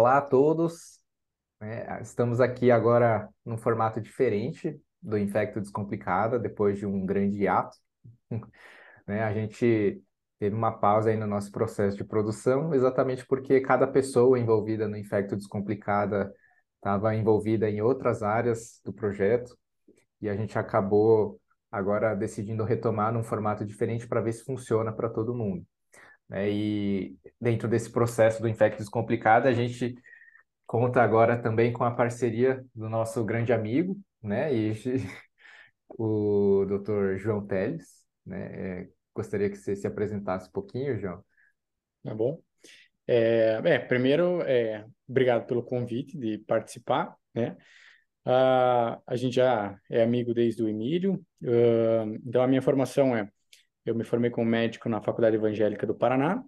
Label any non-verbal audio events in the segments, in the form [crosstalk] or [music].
Olá a todos. É, estamos aqui agora num formato diferente do Infecto Descomplicada, depois de um grande hiato. [laughs] né? A gente teve uma pausa aí no nosso processo de produção, exatamente porque cada pessoa envolvida no Infecto Descomplicada estava envolvida em outras áreas do projeto e a gente acabou agora decidindo retomar num formato diferente para ver se funciona para todo mundo. Né? E dentro desse processo do Infecto Descomplicado, a gente conta agora também com a parceria do nosso grande amigo, né? E [laughs] o Dr. João Teles, né? É, gostaria que você se apresentasse um pouquinho, João. Tá bom. É, primeiro, é, obrigado pelo convite de participar, né? Uh, a gente já é amigo desde o Emílio, uh, então a minha formação é eu me formei como médico na Faculdade Evangélica do Paraná.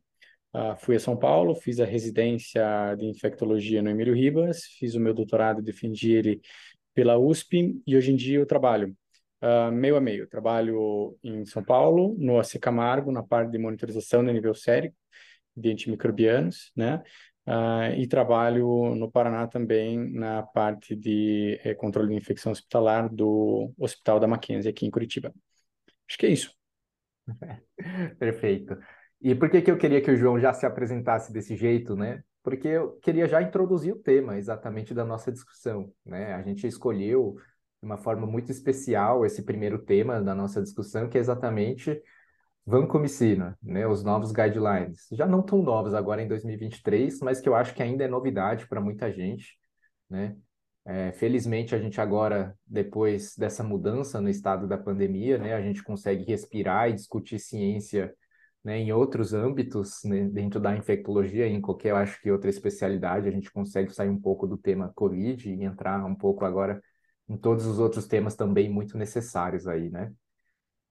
Uh, fui a São Paulo, fiz a residência de infectologia no Emílio Ribas, fiz o meu doutorado, defendi ele pela USP e hoje em dia eu trabalho uh, meio a meio. Trabalho em São Paulo, no AC Camargo, na parte de monitorização de nível sérico de antimicrobianos, né? Uh, e trabalho no Paraná também na parte de eh, controle de infecção hospitalar do Hospital da Mackenzie aqui em Curitiba. Acho que é isso. [laughs] Perfeito. E por que, que eu queria que o João já se apresentasse desse jeito, né? Porque eu queria já introduzir o tema exatamente da nossa discussão, né? A gente escolheu de uma forma muito especial esse primeiro tema da nossa discussão, que é exatamente vancomicina, né? Os novos guidelines. Já não tão novos agora em 2023, mas que eu acho que ainda é novidade para muita gente, né? É, felizmente, a gente agora, depois dessa mudança no estado da pandemia, né, a gente consegue respirar e discutir ciência né, em outros âmbitos, né, dentro da infectologia, em qualquer, acho que outra especialidade, a gente consegue sair um pouco do tema Covid e entrar um pouco agora em todos os outros temas também muito necessários aí, né?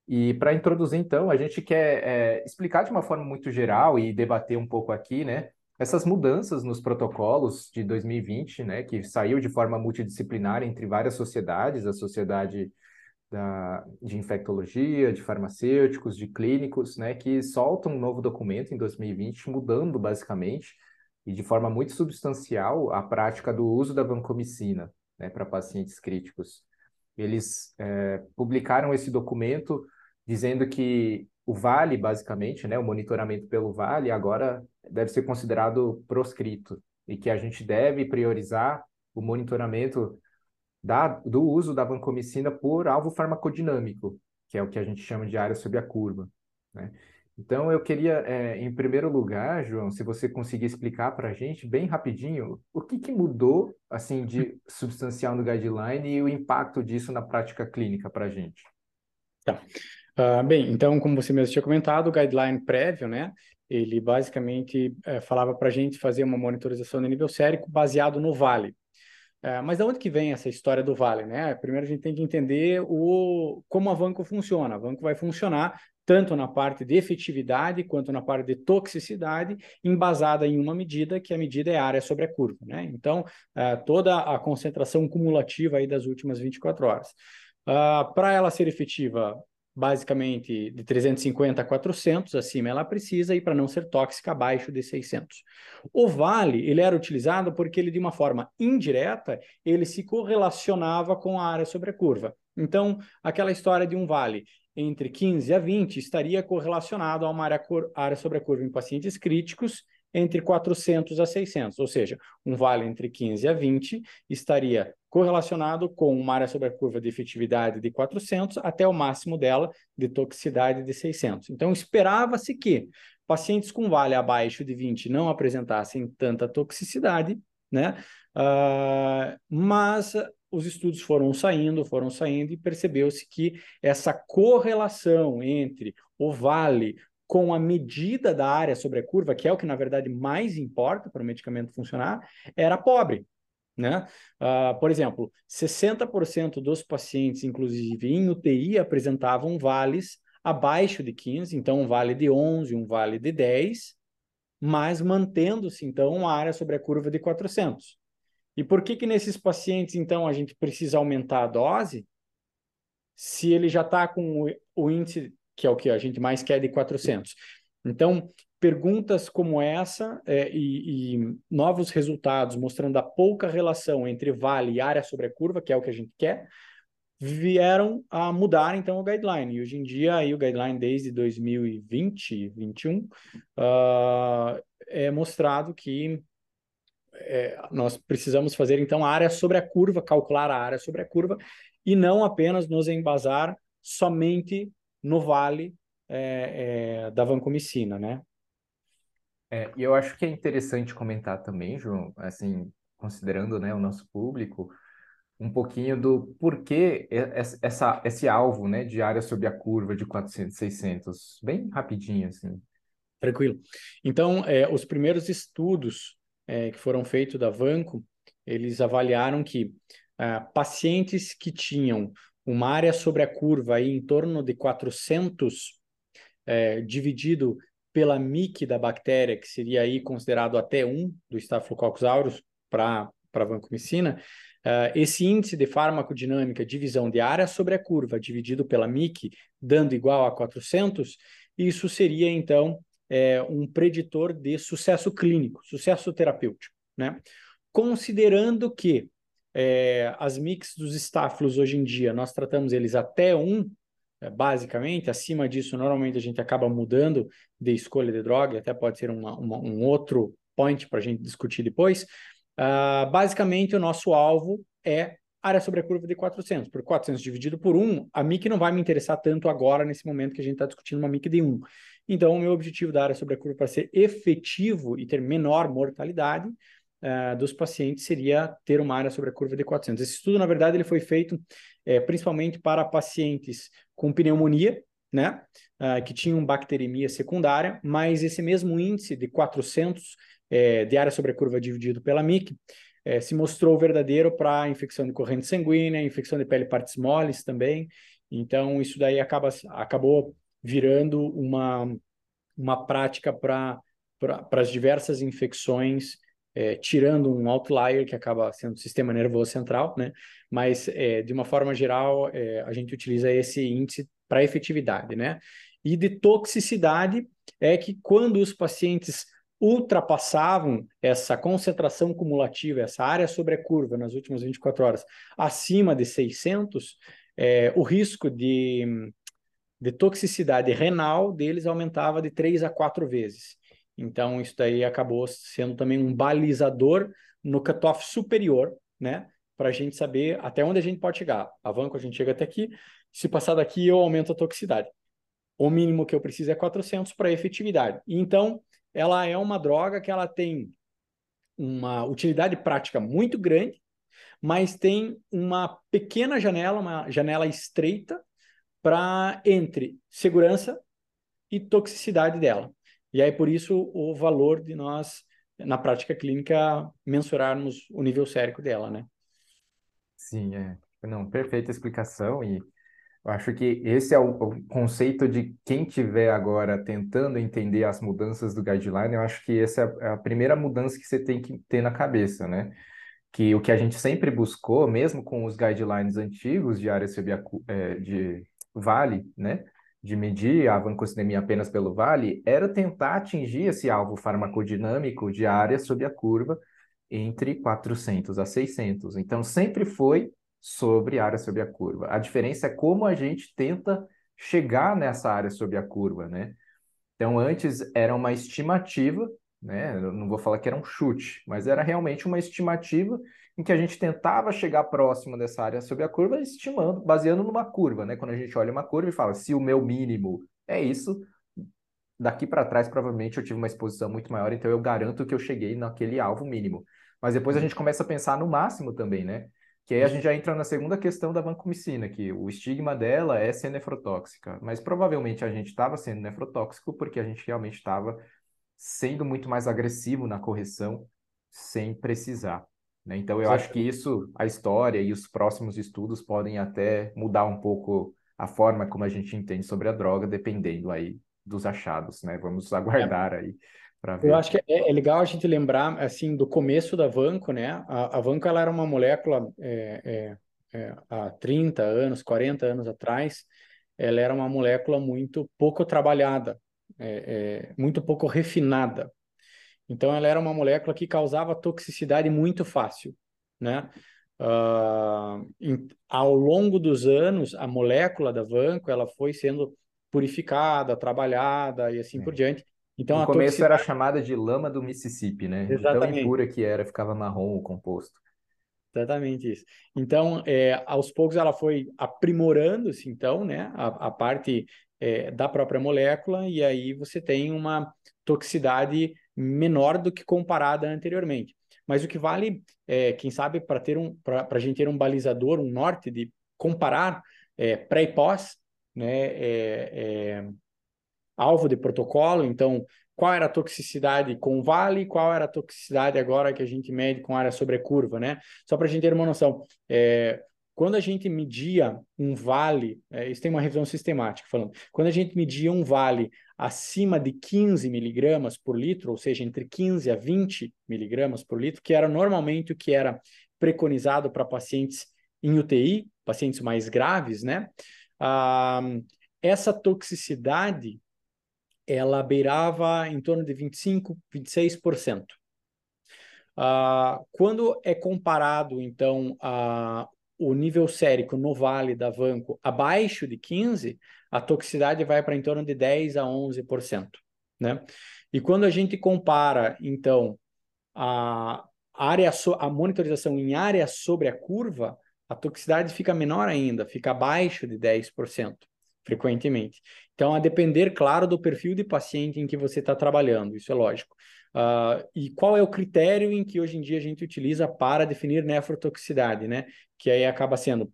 E para introduzir, então, a gente quer é, explicar de uma forma muito geral e debater um pouco aqui, né? Essas mudanças nos protocolos de 2020, né, que saiu de forma multidisciplinar entre várias sociedades, a sociedade da, de infectologia, de farmacêuticos, de clínicos, né, que soltam um novo documento em 2020, mudando basicamente e de forma muito substancial a prática do uso da vancomicina né, para pacientes críticos. Eles é, publicaram esse documento dizendo que o Vale, basicamente, né, o monitoramento pelo Vale, agora deve ser considerado proscrito e que a gente deve priorizar o monitoramento da, do uso da vancomicina por alvo farmacodinâmico, que é o que a gente chama de área sob a curva. Né? Então, eu queria, é, em primeiro lugar, João, se você conseguir explicar para a gente, bem rapidinho, o que, que mudou assim de substancial no guideline e o impacto disso na prática clínica para a gente. Tá. Uh, bem, então, como você mesmo tinha comentado, o guideline prévio, né, ele basicamente é, falava para a gente fazer uma monitorização de nível sérico baseado no vale. É, mas de onde que vem essa história do vale, né? Primeiro a gente tem que entender o, como a Vanco funciona. A Vanco vai funcionar tanto na parte de efetividade quanto na parte de toxicidade, embasada em uma medida, que a medida é a área sobre a curva, né? Então, é, toda a concentração cumulativa aí das últimas 24 horas. Uh, para ela ser efetiva, basicamente de 350 a 400, acima ela precisa, e para não ser tóxica, abaixo de 600. O vale, ele era utilizado porque ele, de uma forma indireta, ele se correlacionava com a área sobre a curva. Então, aquela história de um vale entre 15 a 20 estaria correlacionado a uma área, área sobre a curva em pacientes críticos entre 400 a 600, ou seja, um vale entre 15 a 20 estaria correlacionado com uma área sobre a curva de efetividade de 400 até o máximo dela de toxicidade de 600. Então, esperava-se que pacientes com vale abaixo de 20 não apresentassem tanta toxicidade, né? Uh, mas os estudos foram saindo, foram saindo e percebeu-se que essa correlação entre o vale com a medida da área sobre a curva, que é o que na verdade mais importa para o medicamento funcionar, era pobre. Né? Uh, por exemplo, 60% dos pacientes, inclusive em UTI, apresentavam vales abaixo de 15, então um vale de 11, um vale de 10, mas mantendo-se então uma área sobre a curva de 400. E por que que nesses pacientes então a gente precisa aumentar a dose? Se ele já está com o, o índice que é o que a gente mais quer de 400. Então, perguntas como essa é, e, e, novos resultados mostrando a pouca relação entre vale e área sobre a curva, que é o que a gente quer, vieram a mudar então o guideline. E hoje em dia aí o guideline desde 2020, 2021 uh, é mostrado que é, nós precisamos fazer então a área sobre a curva, calcular a área sobre a curva e não apenas nos embasar somente no vale é, é, da vancomicina, né? É, e eu acho que é interessante comentar também, João, assim, considerando, né, o nosso público, um pouquinho do porquê essa, esse alvo, né, de área sob a curva de 400, 600, bem rapidinho, assim. Tranquilo. Então, é, os primeiros estudos é, que foram feitos da Vanco, eles avaliaram que é, pacientes que tinham uma área sobre a curva aí em torno de 400, é, dividido pela MIC da bactéria, que seria aí considerado até 1 do Staphylococcus aureus para a vancomicina, uh, esse índice de farmacodinâmica, divisão de área sobre a curva, dividido pela MIC, dando igual a 400, isso seria, então, é, um preditor de sucesso clínico, sucesso terapêutico, né? Considerando que é, as mix dos estáfilos hoje em dia, nós tratamos eles até 1, é, basicamente. Acima disso, normalmente a gente acaba mudando de escolha de droga, até pode ser uma, uma, um outro point para a gente discutir depois. Uh, basicamente, o nosso alvo é área sobre a curva de 400. Por 400 dividido por 1, a MIC não vai me interessar tanto agora, nesse momento que a gente está discutindo uma MIC de 1. Então, o meu objetivo da área sobre a curva para ser efetivo e ter menor mortalidade uh, dos pacientes seria ter uma área sobre a curva de 400. Esse estudo, na verdade, ele foi feito é, principalmente para pacientes com pneumonia, né, uh, que tinham bacteremia secundária, mas esse mesmo índice de 400 é, de área sobre a curva dividido pela MIC é, se mostrou verdadeiro para infecção de corrente sanguínea, infecção de pele partes moles também. Então, isso daí acaba, acabou virando uma, uma prática para as diversas infecções é, tirando um outlier que acaba sendo o sistema nervoso central, né? Mas é, de uma forma geral é, a gente utiliza esse índice para efetividade, né? E de toxicidade é que quando os pacientes ultrapassavam essa concentração cumulativa, essa área sobre a curva nas últimas 24 horas, acima de 600, é, o risco de, de toxicidade renal deles aumentava de 3 a 4 vezes. Então, isso daí acabou sendo também um balizador no cutoff superior, né? Para a gente saber até onde a gente pode chegar. A Vanco, a gente chega até aqui. Se passar daqui, eu aumento a toxicidade. O mínimo que eu preciso é 400 para efetividade. Então, ela é uma droga que ela tem uma utilidade prática muito grande, mas tem uma pequena janela, uma janela estreita para entre segurança e toxicidade dela. E aí, por isso, o valor de nós, na prática clínica, mensurarmos o nível sérico dela, né? Sim, é. Não, perfeita explicação e eu acho que esse é o, conceito de quem tiver agora tentando entender as mudanças do guideline, eu acho que essa é a, é a primeira mudança que você tem que ter na cabeça, né? Que o que a gente sempre buscou, mesmo com os guidelines antigos de área é, de vale, né? De medir a vancocinemia apenas pelo vale era tentar atingir esse alvo farmacodinâmico de área sob a curva entre 400 a 600. Então, sempre foi sobre área sob a curva. A diferença é como a gente tenta chegar nessa área sob a curva, né? Então, antes era uma estimativa, né? Eu não vou falar que era um chute, mas era realmente uma estimativa em que a gente tentava chegar próximo dessa área sob a curva, estimando, baseando numa curva, né? Quando a gente olha uma curva e fala, se o meu mínimo é isso, daqui para trás provavelmente eu tive uma exposição muito maior, então eu garanto que eu cheguei naquele alvo mínimo. Mas depois a gente começa a pensar no máximo também, né? Que aí a gente já entra na segunda questão da vancomicina, que o estigma dela é ser nefrotóxica. Mas provavelmente a gente estava sendo nefrotóxico porque a gente realmente estava sendo muito mais agressivo na correção sem precisar. Né? Então, eu acho que isso, a história e os próximos estudos podem até mudar um pouco a forma como a gente entende sobre a droga, dependendo aí dos achados, né? Vamos [laughs] aguardar é. aí para ver. Eu acho que é, é, legal a gente lembrar, assim, do começo da Vanco, né? A, a Vanco, ela era uma molécula é, é, é há 30 anos, 40 anos atrás, ela era uma molécula muito pouco trabalhada é, é, muito pouco refinada. Então, ela era uma molécula que causava toxicidade muito fácil, né? Uh, em, ao longo dos anos, a molécula da Vanco ela foi sendo purificada, trabalhada e assim é. por diante. Então, no começo toxicidade... era chamada de lama do Mississippi, né? Exatamente. Tão impura que era, ficava marrom o composto. Exatamente isso. Então, é, aos poucos ela foi aprimorando-se, então, né, a, a parte é, da própria molécula, e aí você tem uma toxicidade menor do que comparada anteriormente. Mas o que vale, é, quem sabe, para ter um, para a gente ter um balizador, um norte de comparar é, pré e pós, né, é, é, alvo de protocolo. Então, qual era a toxicidade com vale, qual era a toxicidade agora que a gente mede com área sobre curva, né? Só para a gente ter uma noção. É, quando a gente media um vale, é, isso tem uma revisão sistemática falando, quando a gente media um vale acima de 15 miligramas por litro, ou seja, entre 15 a 20 miligramas por litro, que era normalmente o que era preconizado para pacientes em UTI, pacientes mais graves, né? Ah, essa toxicidade ela beirava em torno de 25, 26%. Uh, quando é comparado, então, a, o nível sérico no vale da Vanco abaixo de 15, a toxicidade vai para em torno de 10 a 11%. Né? E quando a gente compara, então, a, área so, a monitorização em área sobre a curva, a toxicidade fica menor ainda, fica abaixo de 10% frequentemente. Então, a depender, claro, do perfil de paciente em que você está trabalhando, isso é lógico. Uh, e qual é o critério em que hoje em dia a gente utiliza para definir nefrotoxicidade, né? Que aí acaba sendo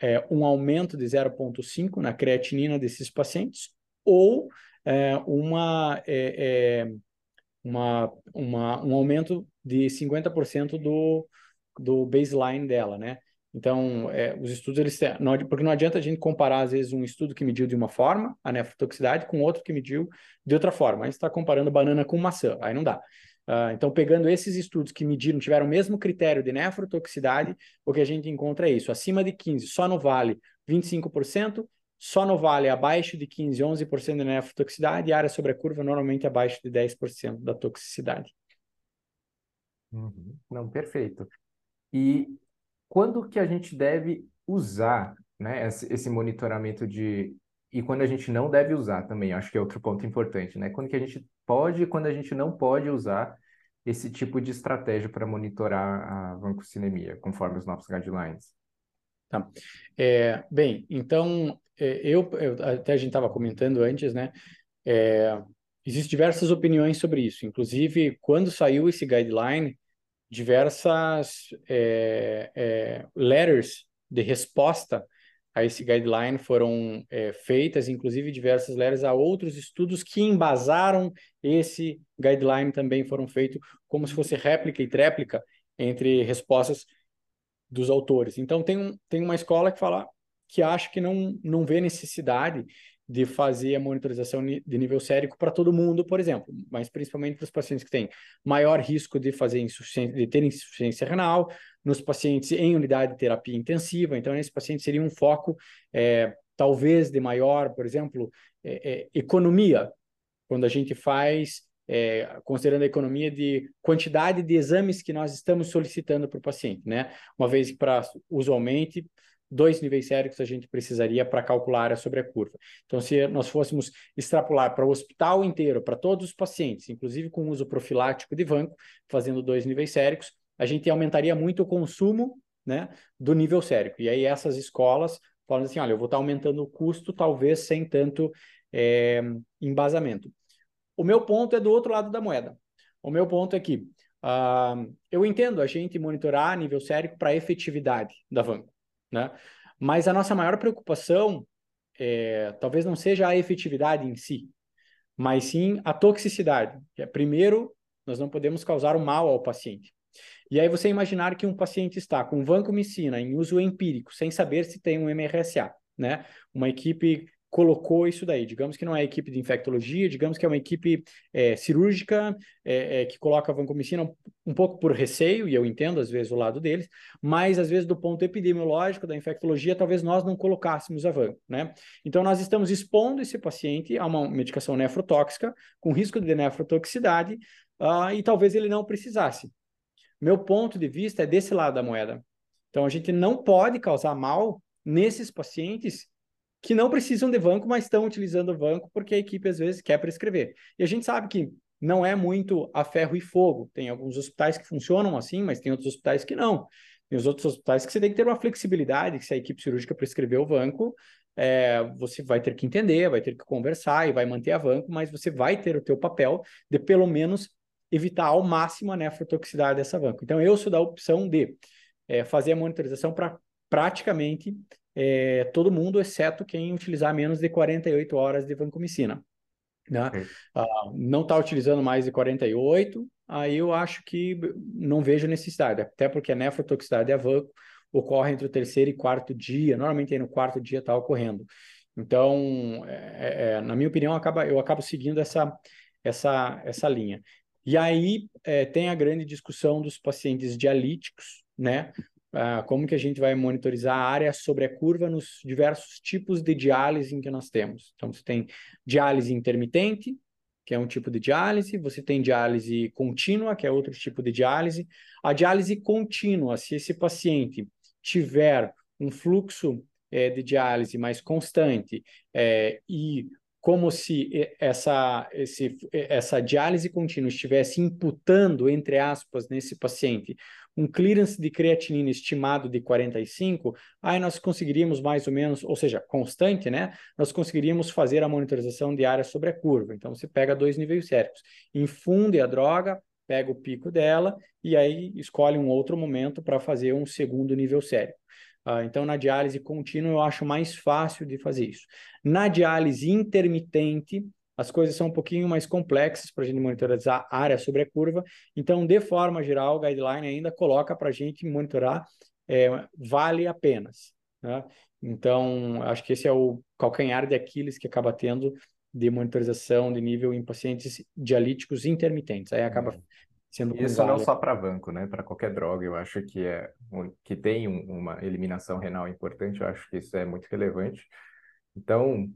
é, um aumento de 0,5 na creatinina desses pacientes ou é, uma, é, é uma, uma, um aumento de 50% do, do baseline dela, né? Então, é, os estudos, eles não, porque não adianta a gente comparar, às vezes, um estudo que mediu de uma forma, a nefrotoxicidade, com outro que mediu de outra forma. Aí está comparando banana com maçã, aí não dá. Uh, então, pegando esses estudos que mediram, tiveram o mesmo critério de nefrotoxicidade, o que a gente encontra é isso: acima de 15, só no vale, 25%, só no vale abaixo de 15, 11% de nefrotoxicidade, e área sobre a curva normalmente abaixo de 10% da toxicidade. Uhum. Não, perfeito. E quando que a gente deve usar né, esse monitoramento de. E quando a gente não deve usar também, acho que é outro ponto importante, né? Quando que a gente pode e quando a gente não pode usar esse tipo de estratégia para monitorar a vancocinemia, conforme os nossos guidelines. Tá. É, bem, então, é, eu, eu, até a gente estava comentando antes, né? É, existem diversas opiniões sobre isso. Inclusive, quando saiu esse guideline, diversas é, é, letters de resposta a esse guideline foram é, feitas, inclusive diversas letters a outros estudos que embasaram esse guideline também foram feitos como se fosse réplica e tréplica entre respostas dos autores. Então tem, um, tem uma escola que fala que acha que não, não vê necessidade de fazer a monitorização de nível sérico para todo mundo, por exemplo, mas principalmente para os pacientes que têm maior risco de fazer insuficiência, de ter insuficiência renal, nos pacientes em unidade de terapia intensiva. Então, esse paciente seria um foco, é, talvez, de maior, por exemplo, é, é, economia, quando a gente faz, é, considerando a economia de quantidade de exames que nós estamos solicitando para o paciente, né? Uma vez para usualmente dois níveis séricos a gente precisaria para calcular a sobre a curva. Então, se nós fôssemos extrapolar para o hospital inteiro, para todos os pacientes, inclusive com uso profilático de vanco, fazendo dois níveis séricos, a gente aumentaria muito o consumo né, do nível sérico. E aí essas escolas falam assim, olha, eu vou estar aumentando o custo, talvez sem tanto é, embasamento. O meu ponto é do outro lado da moeda. O meu ponto é que uh, eu entendo a gente monitorar nível sérico para efetividade da vanco né? Mas a nossa maior preocupação é, talvez não seja a efetividade em si, mas sim a toxicidade. É, primeiro, nós não podemos causar o mal ao paciente. E aí você imaginar que um paciente está com vancomicina em uso empírico, sem saber se tem um MRSA, né? Uma equipe colocou isso daí. Digamos que não é equipe de infectologia, digamos que é uma equipe é, cirúrgica é, é, que coloca a vancomicina um, um, pouco por receio, e eu entendo às vezes o lado deles, mas às vezes do ponto epidemiológico da infectologia, talvez nós não colocássemos a van, né? Então nós estamos expondo esse paciente a uma medicação nefrotóxica com risco de nefrotoxicidade uh, e talvez ele não precisasse. Meu ponto de vista é desse lado da moeda. Então a gente não pode causar mal nesses pacientes que não precisam de banco, mas estão utilizando o banco porque a equipe às vezes quer prescrever. E a gente sabe que não é muito a ferro e fogo. Tem alguns hospitais que funcionam assim, mas tem outros hospitais que não. Tem os outros hospitais que você tem que ter uma flexibilidade, que se a equipe cirúrgica prescrever o banco, é, você vai ter que entender, vai ter que conversar e vai manter a banco, mas você vai ter o teu papel de pelo menos evitar ao máximo a nefrotoxicidade dessa banco. Então eu sou da opção de é, fazer a monitorização para praticamente é, todo mundo, exceto quem utilizar menos de 48 horas de vancomicina. Né? Uh, não está utilizando mais de 48, aí eu acho que não vejo necessidade, até porque a nefrotoxicidade a vanco ocorre entre o terceiro e quarto dia, normalmente aí no quarto dia está ocorrendo. Então, é, é, na minha opinião, acaba, eu acabo seguindo essa, essa, essa linha. E aí é, tem a grande discussão dos pacientes dialíticos, né? uh, como que a gente vai monitorizar a área sobre a curva nos diversos tipos de diálise que nós temos. Então, você tem diálise intermitente, que é um tipo de diálise, você tem diálise contínua, que é outro tipo de diálise. A diálise contínua, se esse paciente tiver um fluxo é, de diálise mais constante é, e como se essa, esse, essa diálise contínua estivesse imputando, entre aspas, nesse paciente um clearance de creatinina estimado de 45, aí nós conseguiríamos mais ou menos, ou seja, constante, né? Nós conseguiríamos fazer a monitorização diária sobre a curva. Então, você pega dois níveis séricos, infunde a droga, pega o pico dela e aí escolhe um outro momento para fazer um segundo nível sérico. Uh, então, na diálise contínua, eu acho mais fácil de fazer isso. Na diálise intermitente, as coisas são um pouquinho mais complexas para a gente monitorizar área sobre a curva. Então, de forma geral, o guideline ainda coloca para a gente monitorar é, vale apenas. Né? Então, acho que esse é o calcanhar de Aquiles que acaba tendo de monitorização de nível em pacientes dialíticos intermitentes. Aí acaba uhum. Sendo Isso não só para banco, né? Para qualquer droga, eu acho que é que tem uma eliminação renal importante. Eu acho que isso é muito relevante. Então,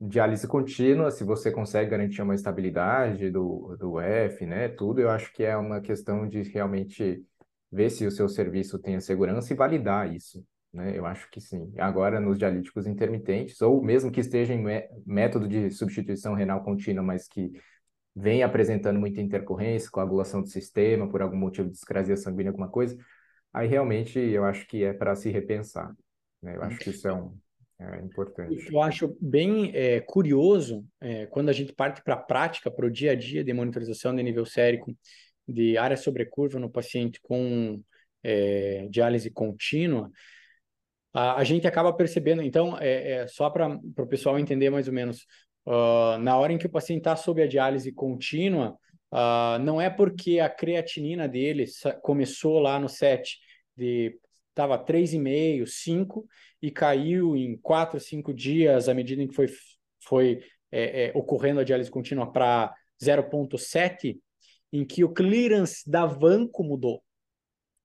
diálise contínua, se você consegue garantir uma estabilidade do, do F, né, tudo, eu acho que é uma questão de realmente ver se o seu serviço tem a segurança e validar isso, né, eu acho que sim. Agora, nos dialíticos intermitentes, ou mesmo que esteja em método de substituição renal contínua, mas que vem apresentando muita intercorrência, coagulação do sistema, por algum motivo de discrasia sanguínea, alguma coisa, aí realmente eu acho que é para se repensar, né, eu acho que isso é um é importante. Eu acho bem é, curioso é, quando a gente parte para a prática, para o dia a dia de monitorização de nível sérico de área sobrecurva no paciente com é, diálise contínua, a, a, gente acaba percebendo, então, é, é só para o pessoal entender mais ou menos, uh, na hora em que o paciente está sob a diálise contínua, uh, não é porque a creatinina dele começou lá no 7 de estava 3,5, 5 e caiu em 4, 5 dias à medida em que foi, foi é, é, ocorrendo a diálise contínua para 0,7, em que o clearance da vanco mudou.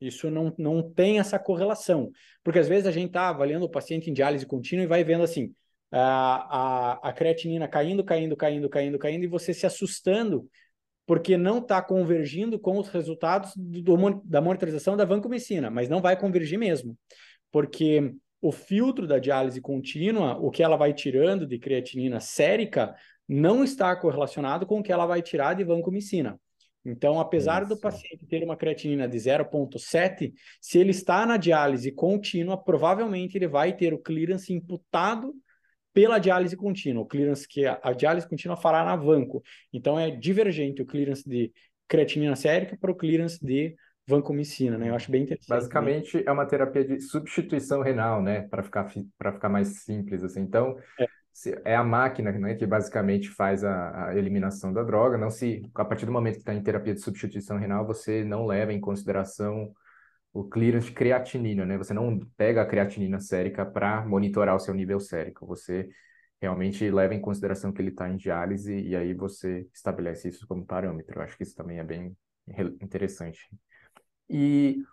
Isso não, não tem essa correlação, porque às vezes a gente está avaliando o paciente em diálise contínua e vai vendo assim, a, a, a creatinina caindo, caindo, caindo, caindo, caindo, e você se assustando porque não está convergindo com os resultados do, da monitorização da vancomicina, mas não vai convergir mesmo, porque o filtro da diálise contínua, o que ela vai tirando de creatinina sérica, não está correlacionado com o que ela vai tirar de vancomicina. Então, apesar Isso. do paciente ter uma creatinina de 0,7, se ele está na diálise contínua, provavelmente ele vai ter o clearance imputado pela diálise contínua, o clearance que a, diálise contínua fará na vanco. Então é divergente o clearance de creatinina sérica para o clearance de vancomicina, né? Eu acho bem interessante. Basicamente né? é uma terapia de substituição renal, né? Para ficar para ficar mais simples assim. Então é. é a máquina, né, que basicamente faz a, a, eliminação da droga. Não se a partir do momento que está em terapia de substituição renal, você não leva em consideração o clearance de creatinina, né? Você não pega a creatinina sérica para monitorar o seu nível sérico, você realmente leva em consideração que ele está em diálise e aí você estabelece isso como parâmetro. Eu acho que isso também é bem interessante. E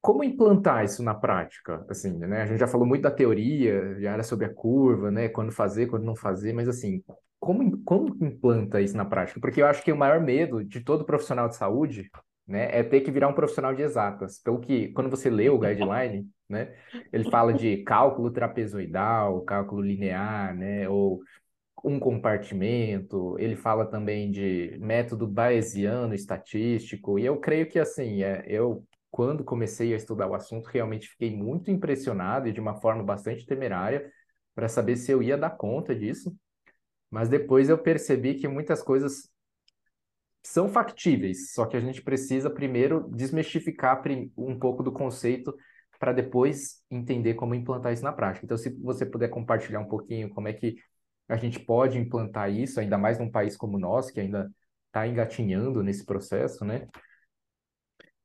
como implantar isso na prática? Assim, né? A gente já falou muito da teoria, já era sobre a curva, né? Quando fazer, quando não fazer, mas assim, como, como implanta isso na prática? Porque eu acho que o maior medo de todo profissional de saúde, né, é ter que virar um profissional de exatas. Pelo que, quando você lê o guideline, né, ele fala de cálculo trapezoidal, cálculo linear, né, ou um compartimento, ele fala também de método bayesiano estatístico, e eu creio que, assim, é, eu, quando comecei a estudar o assunto, realmente fiquei muito impressionado e de uma forma bastante temerária para saber se eu ia dar conta disso, mas depois eu percebi que muitas coisas são factíveis, só que a gente precisa primeiro desmistificar um pouco do conceito para depois entender como implantar isso na prática. Então, se você puder compartilhar um pouquinho como é que a gente pode implantar isso, ainda mais num país como o nosso, que ainda está engatinhando nesse processo, né?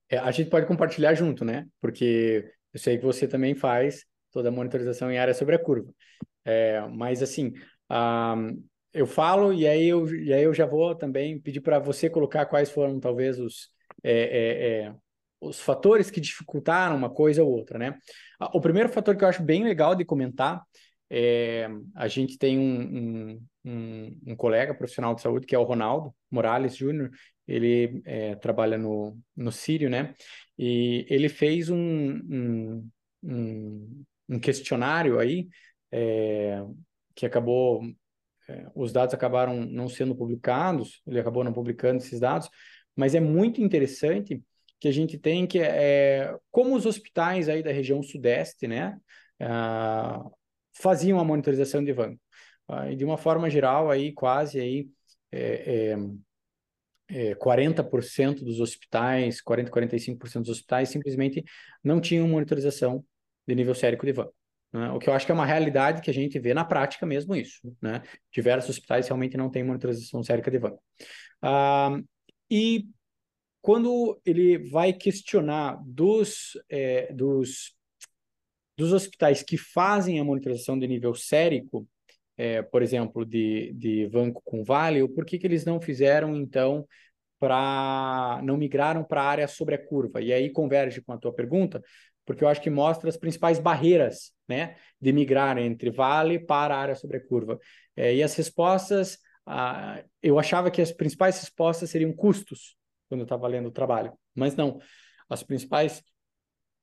É, a gente pode compartilhar junto, né? Porque eu sei que você também faz toda a monitorização em área sobre a curva. É, mas, assim, um, eu falo e aí eu, e aí eu já vou também pedir para você colocar quais foram talvez os, é, é, é, os fatores que dificultaram uma coisa ou outra, né? O primeiro fator que eu acho bem legal de comentar é a gente tem um, um, um, um colega profissional de saúde que é o Ronaldo Morales Júnior, ele é, trabalha no, no Sírio, né? E ele fez um, um, questionário aí é, que acabou é, os dados acabaram não sendo publicados, ele acabou não publicando esses dados, mas é muito interessante que a gente tem que é, como os hospitais aí da região sudeste, né, uh, faziam a monitorização de van. Uh, e de uma forma geral aí quase aí é, é, é, 40% dos hospitais, 40, 45% dos hospitais simplesmente não tinham monitorização de nível sérico de van. Né? O que eu acho que é uma realidade que a gente vê na prática mesmo isso. Né? Diversos hospitais realmente não têm monitorização sérica de van. Ah, e quando ele vai questionar dos, é, dos, dos hospitais que fazem a monitorização de nível sérico, é, por exemplo, de, de Vanco com Vale, por que, que eles não fizeram, então, para não migraram para a área sobre a curva? E aí converge com a tua pergunta, porque eu acho que mostra as principais barreiras né, de migrar entre vale para a área sobre curva. É, e as respostas, ah, eu achava que as principais respostas seriam custos, quando eu estava lendo o trabalho, mas não. As principais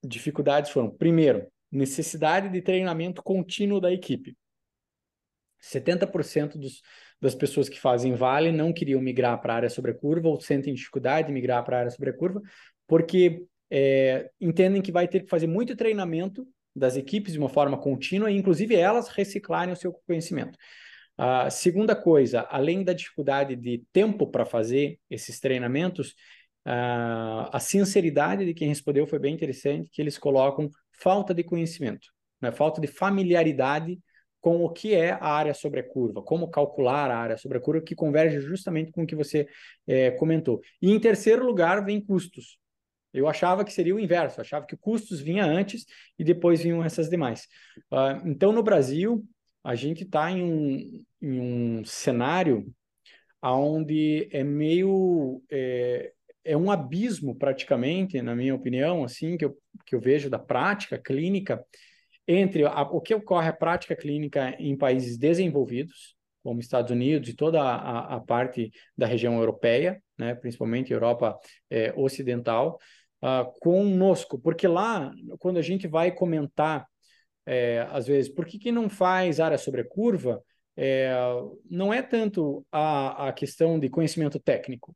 dificuldades foram, primeiro, necessidade de treinamento contínuo da equipe. 70% dos, das pessoas que fazem vale não queriam migrar para a área sobre curva ou sentem dificuldade de migrar para a área sobre curva, porque é, entendem que vai ter que fazer muito treinamento das equipes de uma forma contínua e, inclusive, elas reciclarem o seu conhecimento. A segunda coisa, além da dificuldade de tempo para fazer esses treinamentos, a sinceridade de quem respondeu foi bem interessante, que eles colocam falta de conhecimento, né? falta de familiaridade com o que é a área sobre a curva, como calcular a área sobre a curva, que converge justamente com o que você é, comentou. E em terceiro lugar, vem custos. Eu achava que seria o inverso, achava que custos vinha antes e depois vinham essas demais. Uh, então, no Brasil, a gente está em um, em um cenário onde é meio é, é, um abismo praticamente, na minha opinião, assim que eu, que eu vejo da prática clínica entre a, o que ocorre a prática clínica em países desenvolvidos, como Estados Unidos e toda a, a parte da região europeia, né, principalmente Europa é, ocidental, uh, conosco, porque lá, quando a gente vai comentar, é, às vezes, por que, que não faz área sobre curva, é, não é tanto a, a questão de conhecimento técnico.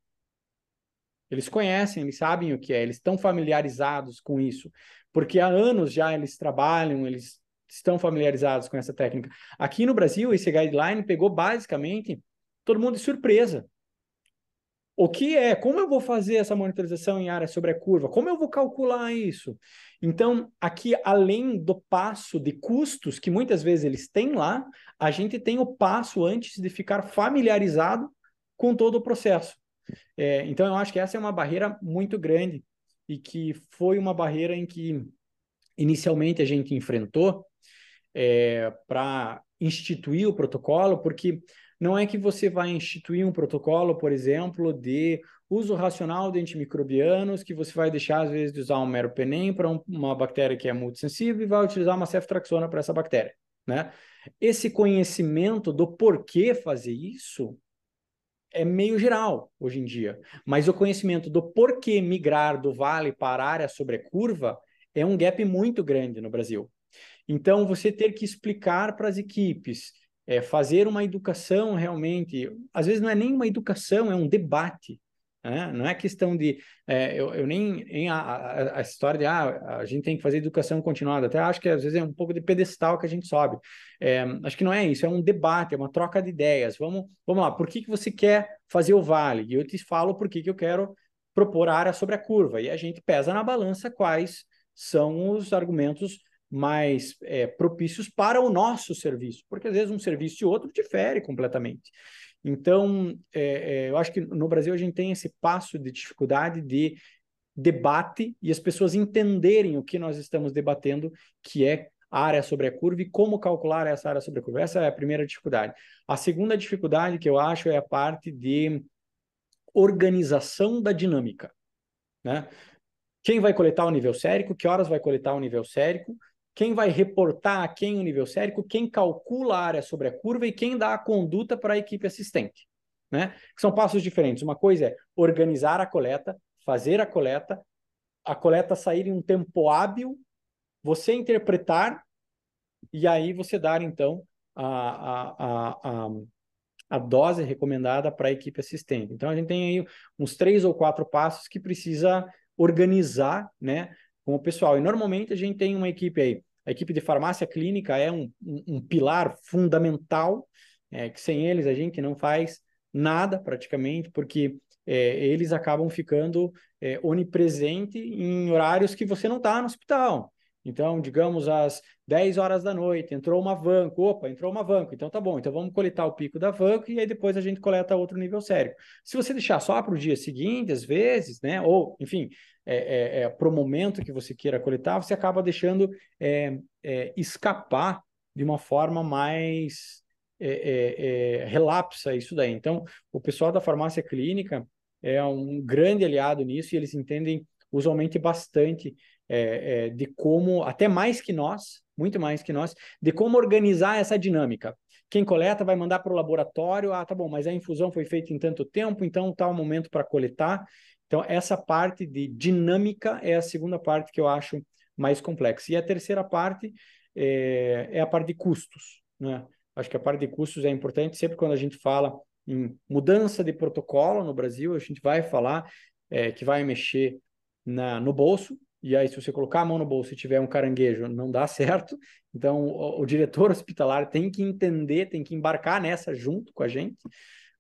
Eles conhecem, eles sabem o que é, eles estão familiarizados com isso, porque há anos já eles trabalham, eles estão familiarizados com essa técnica. Aqui no Brasil, esse guideline pegou basicamente todo mundo de surpresa. O que é? Como eu vou fazer essa monitorização em área sobre a curva? Como eu vou calcular isso? Então, aqui, além do passo de custos, que muitas vezes eles têm lá, a gente tem o passo antes de ficar familiarizado com todo o processo. É, então, eu acho que essa é uma barreira muito grande e que foi uma barreira em que inicialmente a gente enfrentou é, para instituir o protocolo, porque não é que você vai instituir um protocolo, por exemplo, de uso racional de antimicrobianos, que você vai deixar, às vezes, de usar um meropenem para um, uma bactéria que é multissensível e vai utilizar uma ceftraxona para essa bactéria, né? Esse conhecimento do porquê fazer isso é meio geral hoje em dia, mas o conhecimento do porquê migrar do vale para a área sobre a curva é um gap muito grande no Brasil. Então, você ter que explicar para as equipes, é, fazer uma educação realmente, às vezes não é nem uma educação, é um debate. Né? Não é questão de. É, eu, eu, nem. nem a, a, a, história de ah, a gente tem que fazer educação continuada, até acho que às vezes é um pouco de pedestal que a gente sobe. É, acho que não é isso, é um debate, é uma troca de ideias. Vamos, vamos lá, por que, que você quer fazer o vale? E eu te falo por que, que eu quero propor a área sobre a curva. E a gente pesa na balança quais são os argumentos mais é, propícios para o nosso serviço, porque às vezes um serviço e outro difere completamente. Então, é, é, eu acho que no Brasil a gente tem esse passo de dificuldade de debate e as pessoas entenderem o que nós estamos debatendo, que é a área sobre a curva e como calcular essa área sobre a curva. Essa é a primeira dificuldade. A segunda dificuldade que eu acho é a parte de organização da dinâmica. Né? Quem vai coletar o nível sérico, que horas vai coletar o nível sérico, quem vai reportar a quem o nível sérico, quem calcula a área sobre a curva e quem dá a conduta para a equipe assistente. Né? São passos diferentes. Uma coisa é organizar a coleta, fazer a coleta, a coleta sair em um tempo hábil, você interpretar e aí você dar, então, a, a, a, a dose recomendada para a equipe assistente. Então, a gente tem aí uns três ou quatro passos que precisa organizar né, com o pessoal. E normalmente a gente tem uma equipe aí a equipe de farmácia clínica é um, um, um pilar fundamental, é, que sem eles a gente não faz nada praticamente, porque é, eles acabam ficando é, onipresente em horários que você não está no hospital. Então, digamos, às 10 horas da noite, entrou uma vanco, opa, entrou uma vanco, então tá bom, então vamos coletar o pico da vanco e aí depois a gente coleta outro nível sério. Se você deixar só para o dia seguinte, às vezes, né, ou, enfim, é, é, é para o momento que você queira coletar, você acaba deixando é, é, escapar de uma forma mais é, relapsa isso daí. Então, o pessoal da farmácia clínica é um grande aliado nisso e eles entendem usualmente bastante é, é, de como, até mais que nós, muito mais que nós, de como organizar essa dinâmica. Quem coleta vai mandar para o laboratório, ah, tá bom, mas a infusão foi feita em tanto tempo, então tá o momento para coletar. Então, essa parte de dinâmica é a segunda parte que eu acho mais complexa. E a terceira parte é, é a parte de custos. Né? Acho que a parte de custos é importante, sempre quando a gente fala em mudança de protocolo no Brasil, a gente vai falar é, que vai mexer na, no bolso, e aí se você colocar a mão no bolso e tiver um caranguejo, não dá certo. Então, o, o diretor hospitalar tem que entender, tem que embarcar nessa junto com a gente.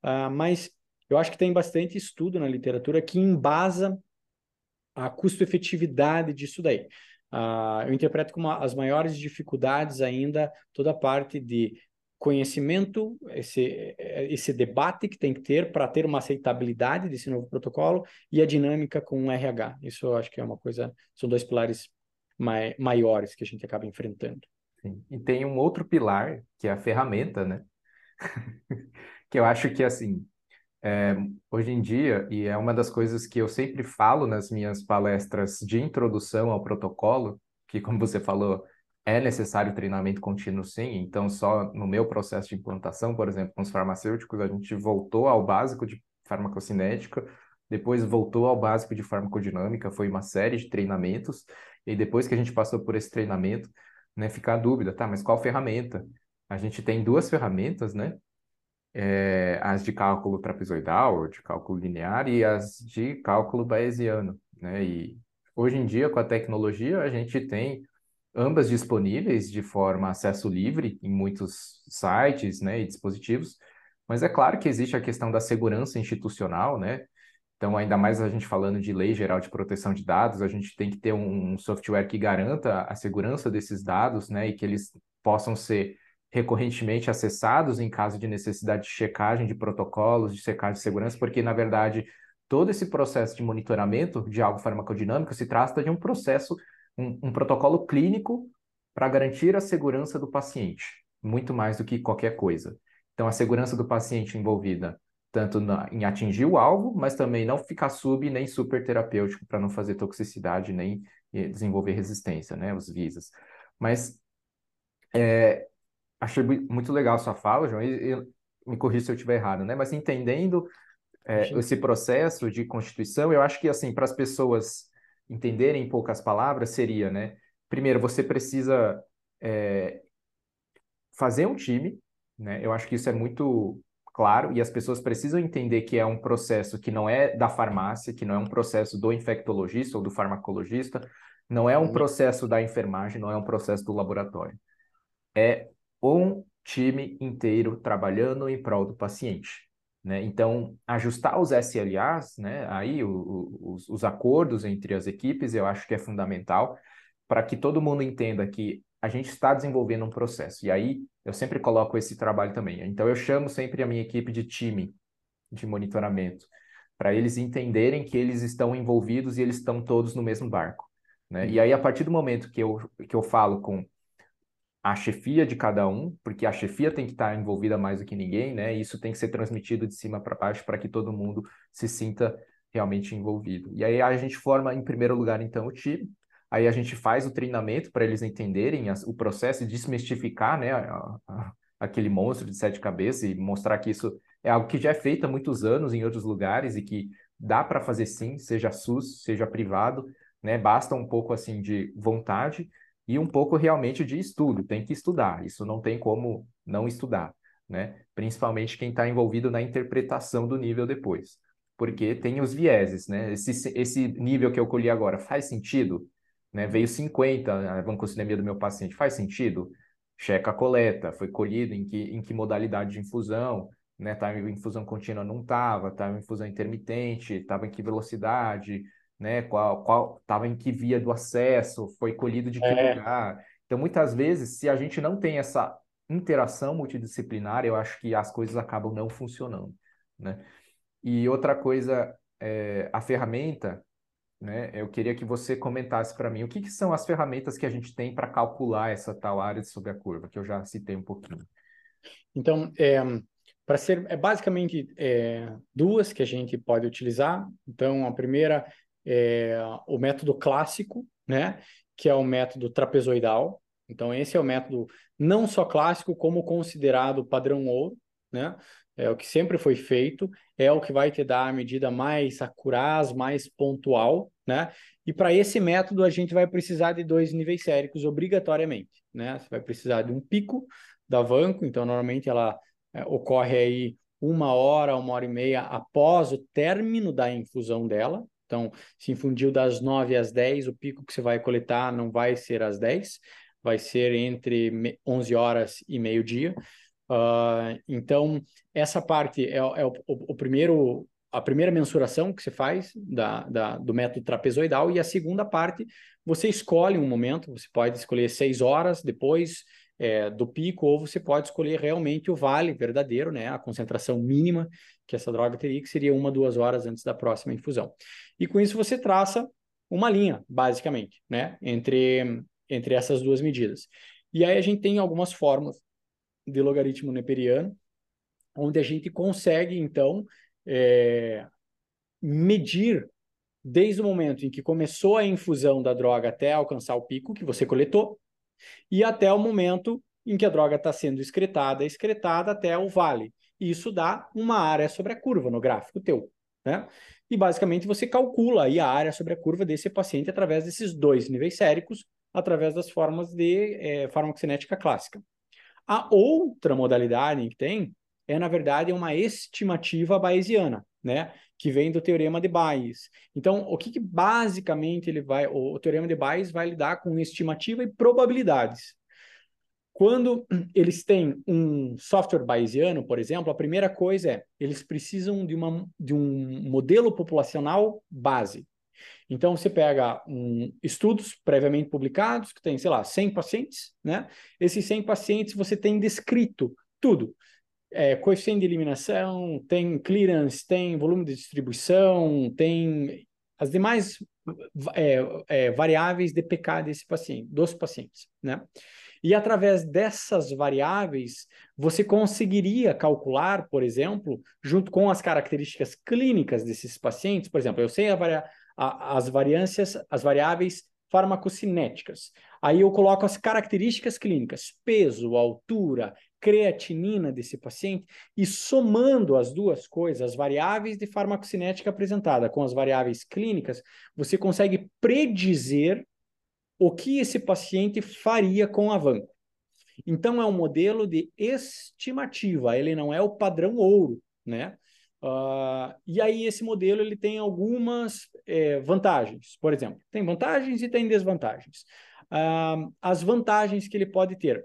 Uh, mas eu acho que tem bastante estudo na literatura que embasa a custo-efetividade disso daí. Uh, eu interpreto como as maiores dificuldades ainda toda a parte de conhecimento, esse, esse debate que tem que ter para ter uma aceitabilidade desse novo protocolo e a dinâmica com o RH. Isso eu acho que é uma coisa, são dois pilares mai, maiores que a gente acaba enfrentando. Sim. E tem um outro pilar, que é a ferramenta, né? [laughs] que eu acho que, assim, é, hoje em dia, e é uma das coisas que eu sempre falo nas minhas palestras de introdução ao protocolo, que, como você falou, é necessário treinamento contínuo, sim. Então, só no meu processo de implantação, por exemplo, com os farmacêuticos, a gente voltou ao básico de farmacocinética, depois voltou ao básico de farmacodinâmica, foi uma série de treinamentos, e depois que a gente passou por esse treinamento, né, fica a dúvida, tá, mas qual ferramenta? A gente tem duas ferramentas, né? É, as de cálculo trapezoidal, de cálculo linear, e as de cálculo bayesiano, né? E hoje em dia, com a tecnologia, a gente tem ambas disponíveis de forma acesso livre em muitos sites né, e dispositivos, mas é claro que existe a questão da segurança institucional, né? Então, ainda mais a gente falando de lei geral de proteção de dados, a gente tem que ter um software que garanta a segurança desses dados, né? E que eles possam ser recorrentemente acessados em caso de necessidade de checagem de protocolos, de checagem de segurança, porque, na verdade, todo esse processo de monitoramento de algo farmacodinâmico se trata de um processo um, um protocolo clínico para garantir a segurança do paciente, muito mais do que qualquer coisa. Então, a segurança do paciente envolvida tanto na, em atingir o alvo, mas também não ficar sub nem super terapêutico para não fazer toxicidade nem eh, desenvolver resistência, né, os visas. Mas é, achei muito legal a sua fala, João, e, e me corrija se eu estiver errado, né? Mas entendendo é, esse processo de constituição, eu acho que assim para as pessoas entenderem em poucas palavras seria, né? Primeiro, você precisa é, fazer um time, né? Eu acho que isso é muito claro e as pessoas precisam entender que é um processo que não é da farmácia, que não é um processo do infectologista ou do farmacologista, não é um uhum. processo da enfermagem, não é um processo do laboratório. É um time inteiro trabalhando em prol do paciente. Né? Então, ajustar os SLAs, né? aí o, o, os, os acordos entre as equipes, eu acho que é fundamental para que todo mundo entenda que a gente está desenvolvendo um processo. E aí eu sempre coloco esse trabalho também. Então eu chamo sempre a minha equipe de time de monitoramento, para eles entenderem que eles estão envolvidos e eles estão todos no mesmo barco. Né? E aí, a partir do momento que eu, que eu falo com a chefia de cada um, porque a chefia tem que estar envolvida mais do que ninguém, né? E isso tem que ser transmitido de cima para baixo para que todo mundo se sinta realmente envolvido. E aí a gente forma, em primeiro lugar, então, o time. Aí a gente faz o treinamento para eles entenderem o processo e desmistificar, né? A, a, aquele monstro de sete cabeças e mostrar que isso é algo que já é feito há muitos anos em outros lugares e que dá para fazer sim, seja SUS, seja privado, né? Basta um pouco assim de vontade e um pouco realmente de estudo. Tem que estudar. Isso não tem como não estudar, né? Principalmente quem está envolvido na interpretação do nível depois, porque tem os vieses, né? Esse, esse nível que eu colhi agora faz sentido, né? Veio 50 a vancocinemia do meu paciente, faz sentido? Checa a coleta, foi colhido em que, em que modalidade de infusão, né? Tava em infusão contínua, não estava, estava em infusão intermitente, estava em que velocidade, né? Qual qual estava em que via do acesso, foi colhido de que é. lugar. Então, muitas vezes, se a gente não tem essa interação multidisciplinar, eu acho que as coisas acabam não funcionando, né? E outra coisa, é, a ferramenta, né? Eu queria que você comentasse para mim o que, que, são as ferramentas que a gente tem para calcular essa tal área sobre a curva, que eu já citei um pouquinho. Então, é, para ser é basicamente é, duas que a gente pode utilizar. Então, a primeira é, o método clássico, né, que é o método trapezoidal. Então, esse é o método não só clássico, como considerado padrão ouro, né? É o que sempre foi feito, é o que vai te dar a medida mais acuraz, mais pontual, né? E para esse método a gente vai precisar de dois níveis séricos obrigatoriamente, né? Você vai precisar de um pico da vanco, então normalmente ela é, ocorre aí uma hora, uma hora e meia após o término da infusão dela, então, se infundiu das 9 às 10, o pico que você vai coletar não vai ser às 10, vai ser entre 11 horas e meio-dia. Uh, então, essa parte é, é o, o, o, primeiro, a primeira mensuração que você faz da, da, do método trapezoidal, e a segunda parte, você escolhe um momento, você pode escolher 6 horas depois é, do pico, ou você pode escolher realmente o vale verdadeiro, né, a concentração mínima que essa droga teria, que seria uma, duas horas antes da próxima infusão. E com isso você traça uma linha, basicamente, né, entre, entre essas duas medidas. E aí a gente tem algumas formas de logaritmo neperiano, onde a gente consegue, então, é, medir desde o momento em que começou a infusão da droga até alcançar o pico que você coletou, e até o momento em que a droga está sendo excretada, excretada até o vale. Isso dá uma área sobre a curva no gráfico teu. Né? E basicamente você calcula aí a área sobre a curva desse paciente através desses dois níveis séricos, através das formas de é, farmacocinética clássica. A outra modalidade que tem é, na verdade, uma estimativa bayesiana, né? Que vem do teorema de Bayes. Então, o que, que basicamente ele vai. O, o teorema de Bayes vai lidar com estimativa e probabilidades. Quando eles têm um software bayesiano, por exemplo, a primeira coisa é eles precisam de, uma, de um modelo populacional base. Então, você pega um, estudos previamente publicados, que tem, sei lá, 100 pacientes, né? Esses 100 pacientes você tem descrito tudo. É, coeficiente de eliminação, tem clearance, tem volume de distribuição, tem as demais é, é, variáveis de PK desse paciente, dos pacientes, né? E através dessas variáveis, você conseguiria calcular, por exemplo, junto com as características clínicas desses pacientes, por exemplo, eu sei a, a, as variâncias, as variáveis farmacocinéticas. Aí eu coloco as características clínicas, peso, altura, creatinina desse paciente, e somando as duas coisas, as variáveis de farmacocinética apresentada com as variáveis clínicas, você consegue predizer o que esse paciente faria com a vanco. Então, é um modelo de estimativa, ele não é o padrão ouro, né? Uh, e aí esse modelo ele tem algumas é, vantagens, por exemplo, tem vantagens e tem desvantagens. Uh, as vantagens que ele pode ter,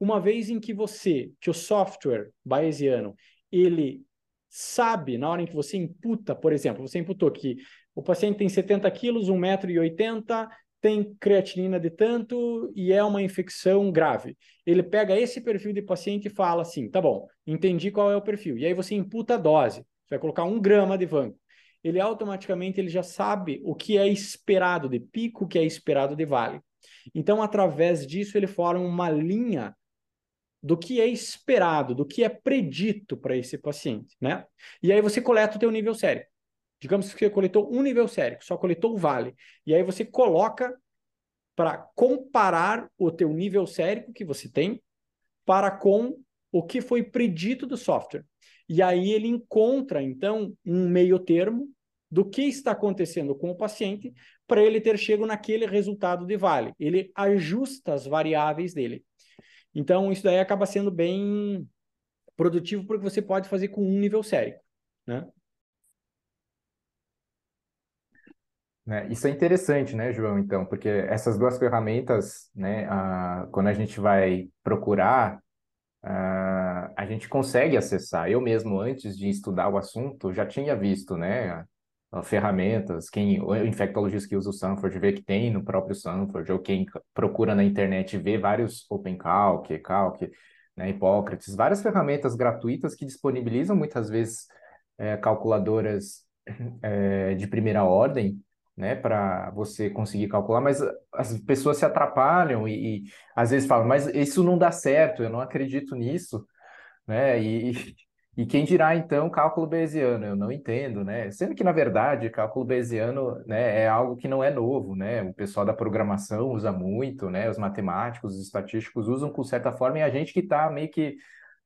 uma vez em que você, que o software bayesiano, ele sabe, na hora em que você imputa, por exemplo, você imputou que o paciente tem 70 quilos, 1,80m, tem creatinina de tanto e é uma infecção grave. Ele pega esse perfil de paciente e fala assim: tá bom, entendi qual é o perfil. E aí você imputa a dose. Você vai colocar um grama de vanco. Ele automaticamente ele já sabe o que é esperado de pico, o que é esperado de vale. Então, através disso, ele forma uma linha do que é esperado, do que é predito para esse paciente, né? E aí você coleta o teu nível sério. Digamos que você coletou um nível sérico, só coletou o vale. E aí você coloca para comparar o teu nível sérico que você tem para com o que foi predito do software. E aí ele encontra, então, um meio termo do que está acontecendo com o paciente para ele ter chego naquele resultado de vale. Ele ajusta as variáveis dele. Então, isso daí acaba sendo bem produtivo porque você pode fazer com um nível sérico, né? Né? Isso é interessante, né, João, então, porque essas duas ferramentas, né, quando a gente vai procurar, a gente consegue acessar. Eu mesmo, antes de estudar o assunto, já tinha visto, né, ferramentas, quem, o infectologista que usa o Sanford vê que tem no próprio Sanford, ou quem procura na internet vê vários OpenCalc, Calc, né, Hipócrates, várias ferramentas gratuitas que disponibilizam muitas vezes é, calculadoras é, de primeira ordem, né, para você conseguir calcular, mas as pessoas se atrapalham e, e, às vezes falam, mas isso não dá certo, eu não acredito nisso, né, e, e quem dirá então cálculo bayesiano? Eu não entendo, né, sendo que na verdade cálculo bayesiano, né, é algo que não é novo, né, o pessoal da programação usa muito, né, os matemáticos, os estatísticos usam com certa forma e a gente que está meio que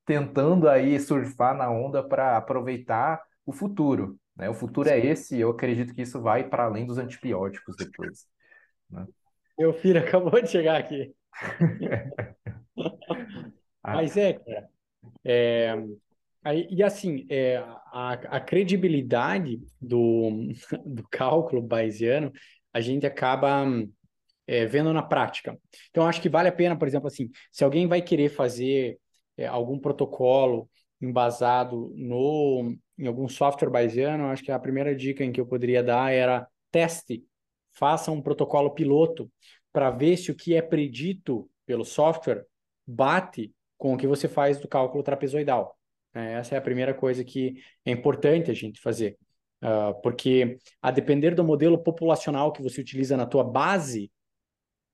tentando aí surfar na onda para aproveitar o futuro, né? O futuro é esse, e eu acredito que isso vai para além dos antibióticos depois. Né? Meu filho [laughs] acabou de chegar aqui. Ah. [laughs] Mas é, cara. É, e assim, é, a, a credibilidade do, [laughs] do cálculo bayesiano, a gente acaba é, vendo na prática. Então, acho que vale a pena, por exemplo, assim, se alguém vai querer fazer é, algum protocolo embasado no, em algum software bayesiano, acho que a primeira dica em que eu poderia dar era teste, faça um protocolo piloto para ver se o que é predito pelo software bate com o que você faz do cálculo trapezoidal. É, essa é a primeira coisa que é importante a gente fazer. Uh, porque a depender do modelo populacional que você utiliza na tua base,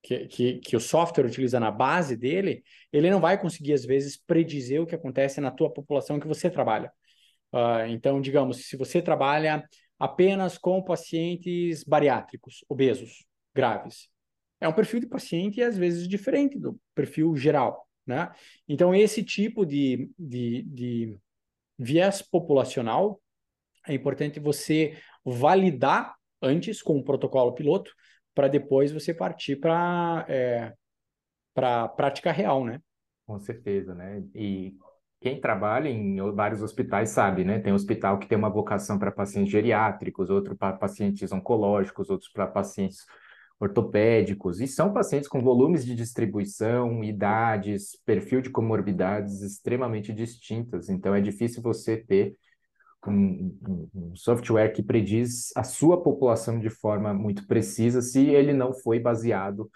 que, que, que, o software utiliza na base dele, ele não vai conseguir, às vezes, predizer o que acontece na tua população que você trabalha. Uh, então, digamos, se você trabalha apenas com pacientes bariátricos, obesos, graves, é um perfil de paciente, às vezes, diferente do perfil geral. Né? Então, esse tipo de, de, de viés populacional é importante você validar antes com o protocolo piloto, para depois você partir para é, prática real, né? Com certeza, né? E quem trabalha em vários hospitais sabe, né? Tem hospital que tem uma vocação para pacientes geriátricos, outro para pacientes oncológicos, outros para pacientes ortopédicos, e são pacientes com volumes de distribuição, idades, perfil de comorbidades extremamente distintas. Então, é difícil você ter um, um, software que prediz a sua população de forma muito precisa se ele não foi baseado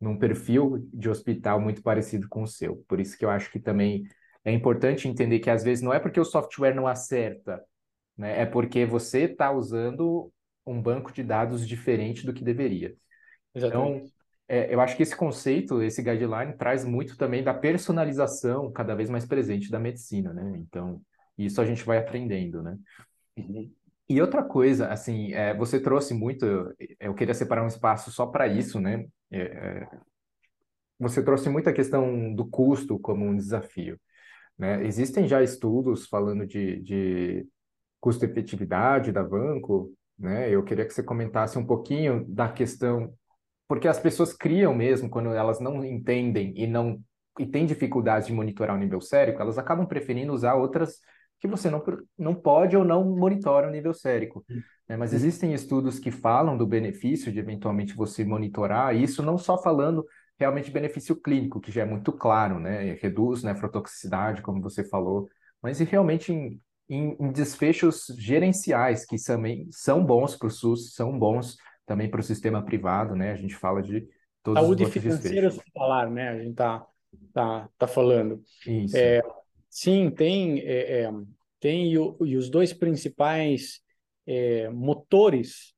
num perfil de hospital muito parecido com o seu. Por isso que eu acho que também é importante entender que às vezes não é porque o software não acerta, né? É porque você está usando um banco de dados diferente do que deveria. Exatamente. Então, é, eu acho que esse conceito, esse guideline, traz muito também da personalização cada vez mais presente da medicina, né? Então, isso a gente vai aprendendo, né? Uhum. E outra coisa, assim, é, você trouxe muito, eu, eu, queria separar um espaço só para isso, né? É, é, você trouxe muito a questão do custo como um desafio, né? Existem já estudos falando de, de custo-efetividade da banco, né? Eu queria que você comentasse um pouquinho da questão, porque as pessoas criam mesmo quando elas não entendem e não e têm dificuldade de monitorar o nível sérico, elas acabam preferindo usar outras que você não, não pode ou não monitora o nível sérico. Né? Mas existem estudos que falam do benefício de eventualmente você monitorar, isso não só falando realmente benefício clínico, que já é muito claro, né? Reduz nefrotoxicidade, como você falou, mas e realmente em, em, em desfechos gerenciais, que também são bons para o SUS, são bons também para o sistema privado, né? A gente fala de todos Saúde os financeira hospitalar, né? A gente tá, tá, tá falando. Isso. É, sim, tem, é, é, tem e, e, os dois principais é, motores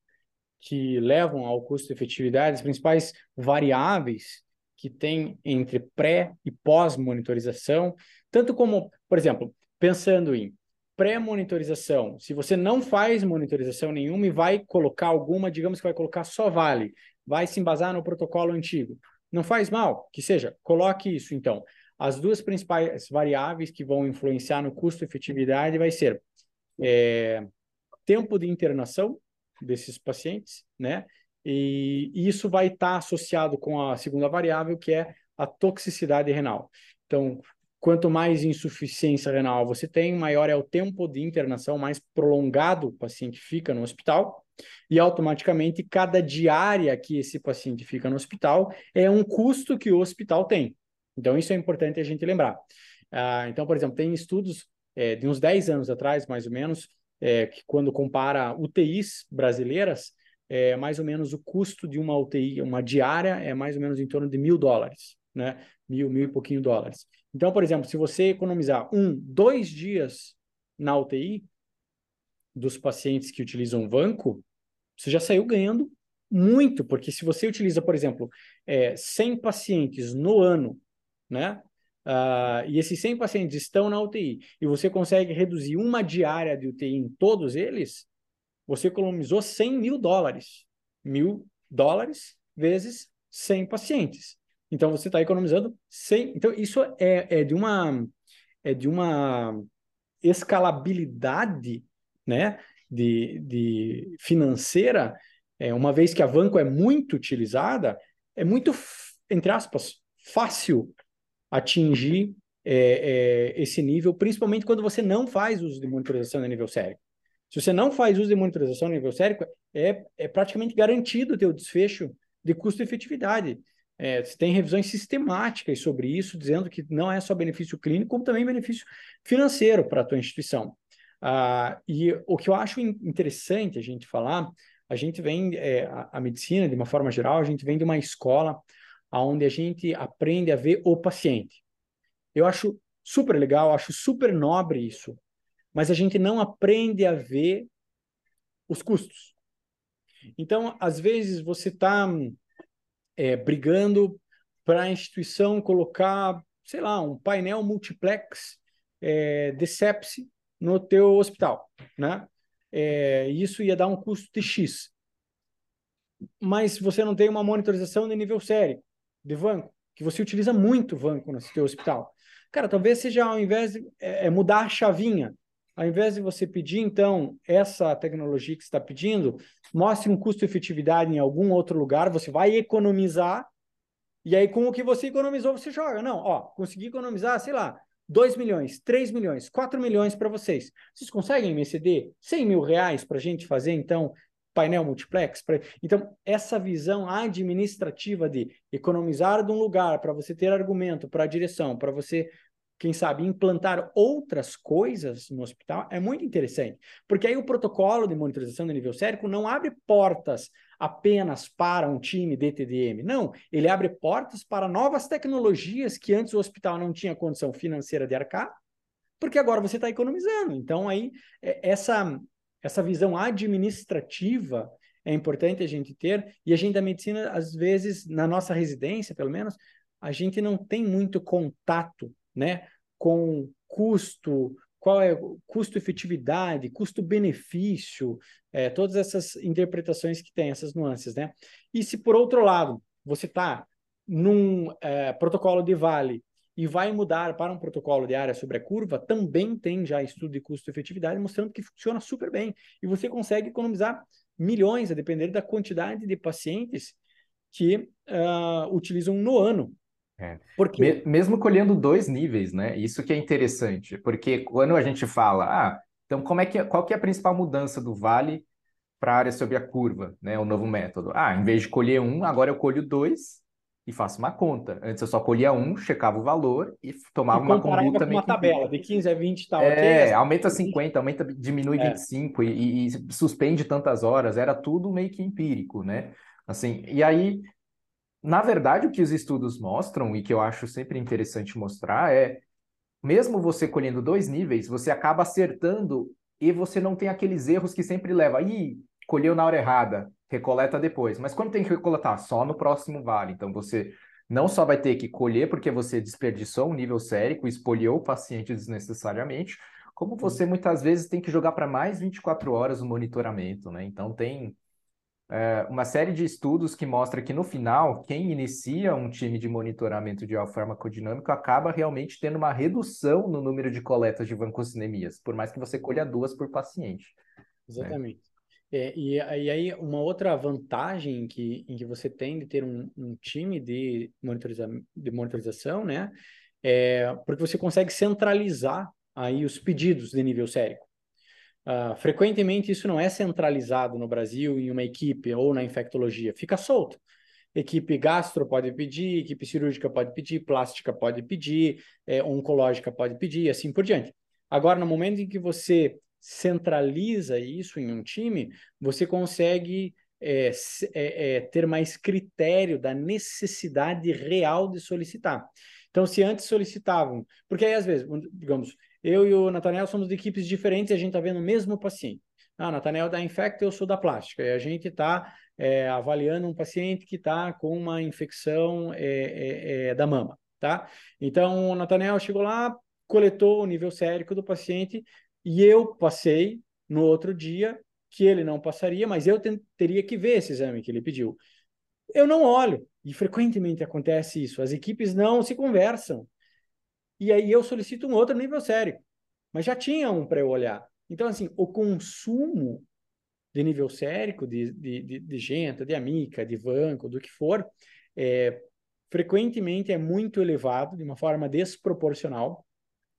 que levam ao custo-efetividade, as principais variáveis que tem entre pré e pós-monitorização, tanto como, por exemplo, pensando em pré-monitorização, se você não faz monitorização nenhuma e vai colocar alguma, digamos que vai colocar só vale, vai se embasar no protocolo antigo, não faz mal, que seja, coloque isso então. As duas principais variáveis que vão influenciar no custo-efetividade vai ser é, tempo de internação desses pacientes, né? E, isso vai estar associado com a segunda variável, que é a toxicidade renal. Então, quanto mais insuficiência renal você tem, maior é o tempo de internação, mais prolongado o paciente fica no hospital, e automaticamente cada diária que esse paciente fica no hospital é um custo que o hospital tem. Então, isso é importante a gente lembrar. Ah, então, por exemplo, tem estudos é, de uns 10 anos atrás, mais ou menos, é, que quando compara UTIs brasileiras, é, mais ou menos o custo de uma UTI, uma diária, é mais ou menos em torno de mil dólares, né? Mil, mil e pouquinho dólares. Então, por exemplo, se você economizar um, dois dias na UTI dos pacientes que utilizam banco, você já saiu ganhando muito, porque se você utiliza, por exemplo, é, 100 pacientes no ano, né? Uh, e esses 100 pacientes estão na UTI e você consegue reduzir uma diária de UTI em todos eles, você economizou 100 mil dólares. Mil dólares vezes 100 pacientes. Então você está economizando 100. Então isso é, é de uma é de uma escalabilidade, né, de, de financeira, é, uma vez que a Vanco é muito utilizada, é muito entre aspas fácil atingir é, é, esse nível, principalmente quando você não faz uso de monitorização a nível sério. Se você não faz uso de monitorização no nível sérico, é, é praticamente garantido o teu desfecho de custo e efetividade. É, tem revisões sistemáticas sobre isso, dizendo que não é só benefício clínico, como também benefício financeiro para a tua instituição. Ah, e o que eu acho interessante a gente falar, a gente vem, é, a, a, medicina, de uma forma geral, a gente vem de uma escola onde a gente aprende a ver o paciente. Eu acho super legal, acho super nobre isso mas a gente não aprende a ver os custos. Então, às vezes, você está é, brigando para a instituição colocar, sei lá, um painel multiplex é, de sepse no teu hospital, né? É, isso ia dar um custo de X. Mas você não tem uma monitorização de nível sério de banco, que você utiliza muito banco no seu hospital. Cara, talvez seja ao invés de é, é mudar a chavinha, ao invés de você pedir, então, essa tecnologia que está pedindo, mostre um custo-efetividade em algum outro lugar, você vai economizar, e aí com o que você economizou, você joga. Não, ó, consegui economizar, sei lá, 2 milhões, 3 milhões, 4 milhões para vocês. Vocês conseguem me ceder 100 mil reais para a gente fazer, então, painel multiplex? Pra... Então, essa visão administrativa de economizar de um lugar para você ter argumento para a direção, para você quem sabe, implantar outras coisas no hospital é muito interessante, porque aí o protocolo de monitorização do nível sérico não abre portas apenas para um time DTDM, não, ele abre portas para novas tecnologias que antes o hospital não tinha condição financeira de arcar, porque agora você está economizando. Então, aí, é, essa, essa visão administrativa é importante a gente ter, e a gente da medicina, às vezes, na nossa residência, pelo menos, a gente não tem muito contato né, com custo, qual é custo-efetividade, custo-benefício, é, todas essas interpretações que tem, essas nuances, né? E se, por outro lado, você está num é, protocolo de vale e vai mudar para um protocolo de área sobre a curva, também tem já estudo de custo-efetividade mostrando que funciona super bem. E você consegue economizar milhões, a depender da quantidade de pacientes que uh, utilizam no ano. É. Porque... Mesmo colhendo dois níveis, né? Isso que é interessante, porque quando a gente fala, ah, então como é que, qual que é a principal mudança do vale para a área sobre a curva, né? O novo método. Ah, em vez de colher um, agora eu colho dois e faço uma conta. Antes eu só colhia um, checava o valor e tomava e uma conduta com uma tabela de 15 a 20 tal. É, aumenta 50, aumenta, diminui é. 25 e, e, e suspende tantas horas. Era tudo meio que empírico, né? Assim, e aí, na verdade, o que os estudos mostram, e que eu acho sempre interessante mostrar, é mesmo você colhendo dois níveis, você acaba acertando e você não tem aqueles erros que sempre leva. Ih, colheu na hora errada, recoleta depois. Mas quando tem que recoletar? Só no próximo vale. Então você não só vai ter que colher porque você desperdiçou um nível sérico, espolhou o paciente desnecessariamente, como você muitas vezes tem que jogar para mais 24 horas o monitoramento, né? Então tem é, uma série de estudos que mostra que no final, quem inicia um time de monitoramento de farmacodinâmico acaba realmente tendo uma redução no número de coletas de vancocinemias, por mais que você colha duas por paciente. Né? Exatamente. Né? É, e, e, aí, uma outra vantagem que, em que você tem de ter um, um time de, monitoriza, de monitorização, né? É porque você consegue centralizar aí os pedidos de nível sérico. Uh, frequentemente, isso não é centralizado no Brasil em uma equipe ou na infectologia, fica solto. Equipe gastro pode pedir, equipe cirúrgica pode pedir, plástica pode pedir, é, oncológica pode pedir, assim por diante. Agora, no momento em que você centraliza isso em um time, você consegue é, é, é, ter mais critério da necessidade real de solicitar. Então, se antes solicitavam, porque aí às vezes, digamos, eu e o Nathaniel somos de equipes diferentes e a gente está vendo o mesmo paciente. Ah, Nathaniel da Infect, eu sou da plástica. E a gente está é, avaliando um paciente que está com uma infecção é, é, é, da mama, tá? Então, o Nathaniel chegou lá, coletou o nível sérico do paciente, e eu passei no outro dia que ele não passaria, mas eu teria que ver esse exame que ele pediu. Eu não olho, e frequentemente acontece isso. As equipes não se conversam. E aí eu solicito um outro nível sério, mas já tinha um para eu olhar. Então, assim, o consumo de nível sérico, de, de, de, de Genta, de Amica, de Vanco, do que for, é, frequentemente é muito elevado, de uma forma desproporcional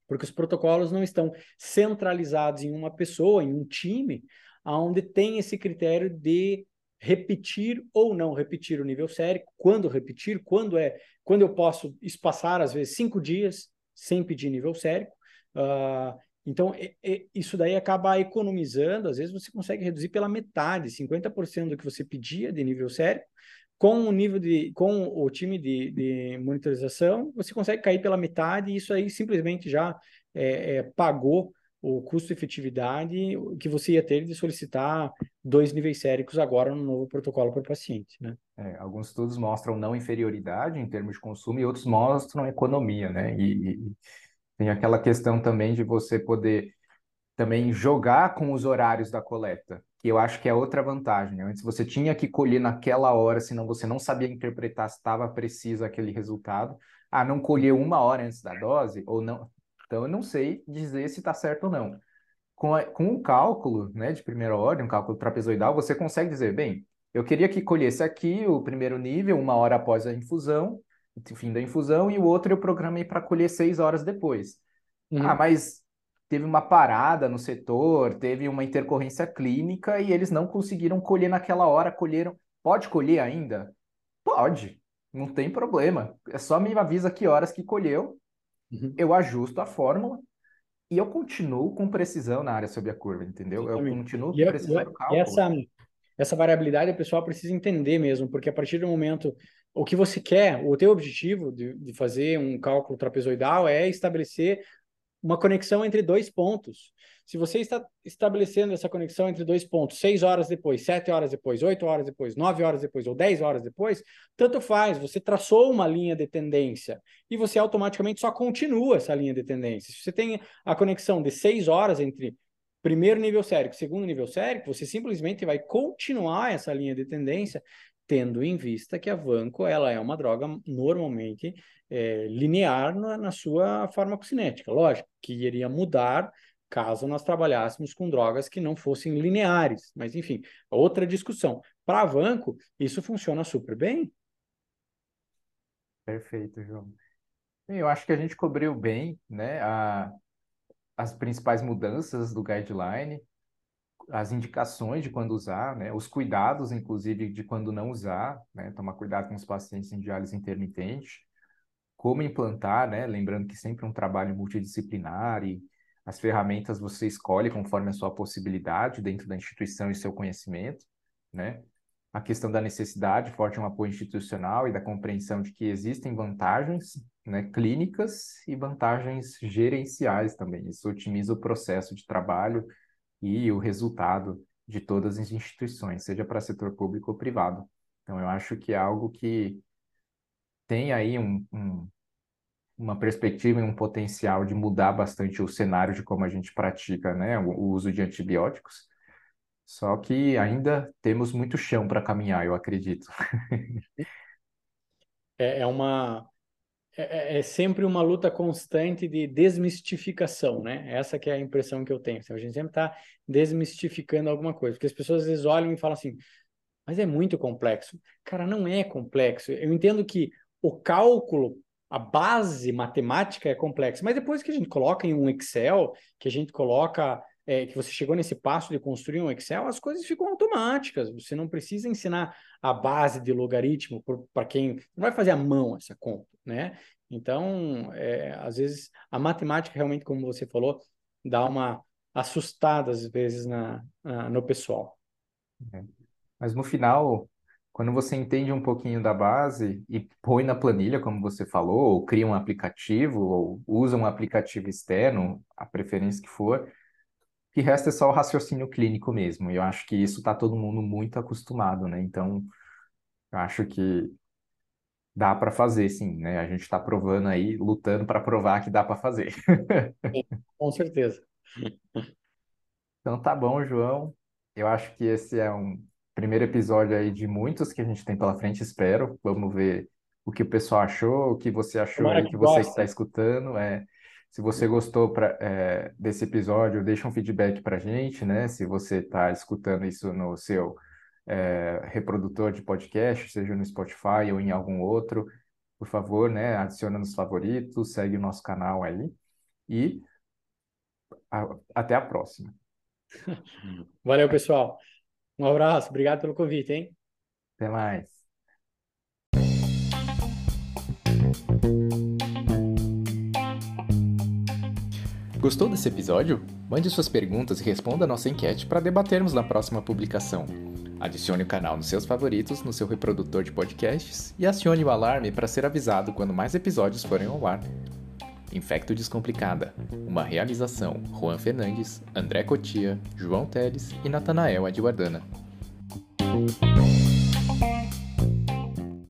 porque os protocolos não estão centralizados em uma pessoa, em um time, onde tem esse critério de repetir ou não repetir o nível sérico, quando repetir, quando é, quando eu posso espaçar às vezes cinco dias sem pedir nível sérico. Uh, então, é, é, isso daí acaba economizando, às vezes você consegue reduzir pela metade, 50% do que você pedia de nível sérico, com o nível de, com o time de, de monitorização, você consegue cair pela metade e isso aí simplesmente já é, é, pagou o custo-efetividade que você ia ter de solicitar dois níveis séricos agora no novo protocolo para o paciente, né? É, alguns estudos mostram não inferioridade em termos de consumo e outros mostram economia, né? E, e tem aquela questão também de você poder também jogar com os horários da coleta que eu acho que é outra vantagem. Né? Antes você tinha que colher naquela hora, senão você não sabia interpretar se estava preciso aquele resultado. Ah, não colheu uma hora antes da dose ou não. Então eu não sei dizer se está certo ou não. Com, a, com o cálculo né, de primeira ordem, um cálculo trapezoidal, você consegue dizer, bem, eu queria que colhesse aqui o primeiro nível, uma hora após a infusão, fim da infusão, e o outro eu programei para colher seis horas depois. Uhum. Ah, mas teve uma parada no setor, teve uma intercorrência clínica e eles não conseguiram colher naquela hora, colheram. Pode colher ainda? Pode, não tem problema. É só me avisa que horas que colheu, uhum. eu ajusto a fórmula e eu continuo com precisão na área sobre a curva, entendeu? Exatamente. Eu continuo com precisão do cálculo. E essa, essa variabilidade o pessoal precisa entender mesmo, porque a partir do momento o que você quer, o teu objetivo de, de fazer um cálculo trapezoidal é estabelecer uma conexão entre dois pontos. Se você está estabelecendo essa conexão entre dois pontos, seis horas depois, sete horas depois, oito horas depois, nove horas depois ou dez horas depois, tanto faz, você traçou uma linha de tendência e você automaticamente só continua essa linha de tendência. Se você tem a conexão de seis horas entre primeiro nível sérico, segundo nível sérico, você simplesmente vai continuar essa linha de tendência, tendo em vista que a Vanco ela é uma droga normalmente é, linear na, na sua farmacocinética. Lógico que iria mudar caso nós trabalhássemos com drogas que não fossem lineares. Mas, enfim, outra discussão. Para a Vanco, isso funciona super bem. Perfeito, João. Eu acho que a gente cobriu bem né, a, as principais mudanças do guideline, as indicações de quando usar, né, os cuidados, inclusive, de quando não usar, né, tomar cuidado com os pacientes em diálise intermitente, como implantar, né, lembrando que sempre é um trabalho multidisciplinar e as ferramentas você escolhe conforme a sua possibilidade dentro da instituição e seu conhecimento, né, a questão da necessidade forte de um apoio institucional e da compreensão de que existem vantagens né, clínicas e vantagens gerenciais também. Isso otimiza o processo de trabalho e o resultado de todas as instituições, seja para setor público ou privado. Então, eu acho que é algo que tem aí um, um, uma perspectiva e um potencial de mudar bastante o cenário de como a gente pratica né, o, o uso de antibióticos só que ainda temos muito chão para caminhar, eu acredito. [laughs] É, é uma é, é, é, sempre uma luta constante de desmistificação, né? Essa que é a impressão que eu tenho. Assim, a gente sempre está desmistificando alguma coisa, porque as pessoas às vezes olham e falam assim, mas é muito complexo. Cara, não é complexo. Eu entendo que o cálculo, a base matemática é complexa, mas depois que a gente coloca em um Excel, que a gente coloca é, que você chegou nesse passo de construir um Excel, as coisas ficam automáticas. Você não precisa ensinar a base de logaritmo para quem não vai fazer à mão essa conta, né? Então, é, às vezes, a matemática realmente, como você falou, dá uma assustada às vezes na, na no pessoal. É. Mas no final, quando você entende um pouquinho da base e põe na planilha, como você falou, ou cria um aplicativo, ou usa um aplicativo externo, a preferência que for, que resta é só o raciocínio clínico mesmo. E eu acho que isso está todo mundo muito acostumado, né? Então, eu acho que dá para fazer, sim, né? A gente está provando aí, lutando para provar que dá para fazer. Com certeza. Então tá bom, João. Eu acho que esse é um primeiro episódio aí de muitos que a gente tem pela frente, espero. Vamos ver o que o pessoal achou, o que você achou Tomara aí, que, que você está escutando. É, se você gostou pra, é, desse episódio, deixa um feedback para a gente, né? Se você está escutando isso no seu é, reprodutor de podcast, seja no Spotify ou em algum outro, por favor, né? Adiciona nos favoritos, segue o nosso canal aí e a, até a próxima. [laughs] Valeu, pessoal. Um abraço, obrigado pelo convite, hein? Até mais. Gostou desse episódio? Mande suas perguntas e responda a nossa enquete para debatermos na próxima publicação. Adicione o canal nos seus favoritos, no seu reprodutor de podcasts e acione o alarme para ser avisado quando mais episódios forem ao ar. Infecto Descomplicada, uma realização Juan Fernandes, André Cotia, João Teles e Natanael Adguardana.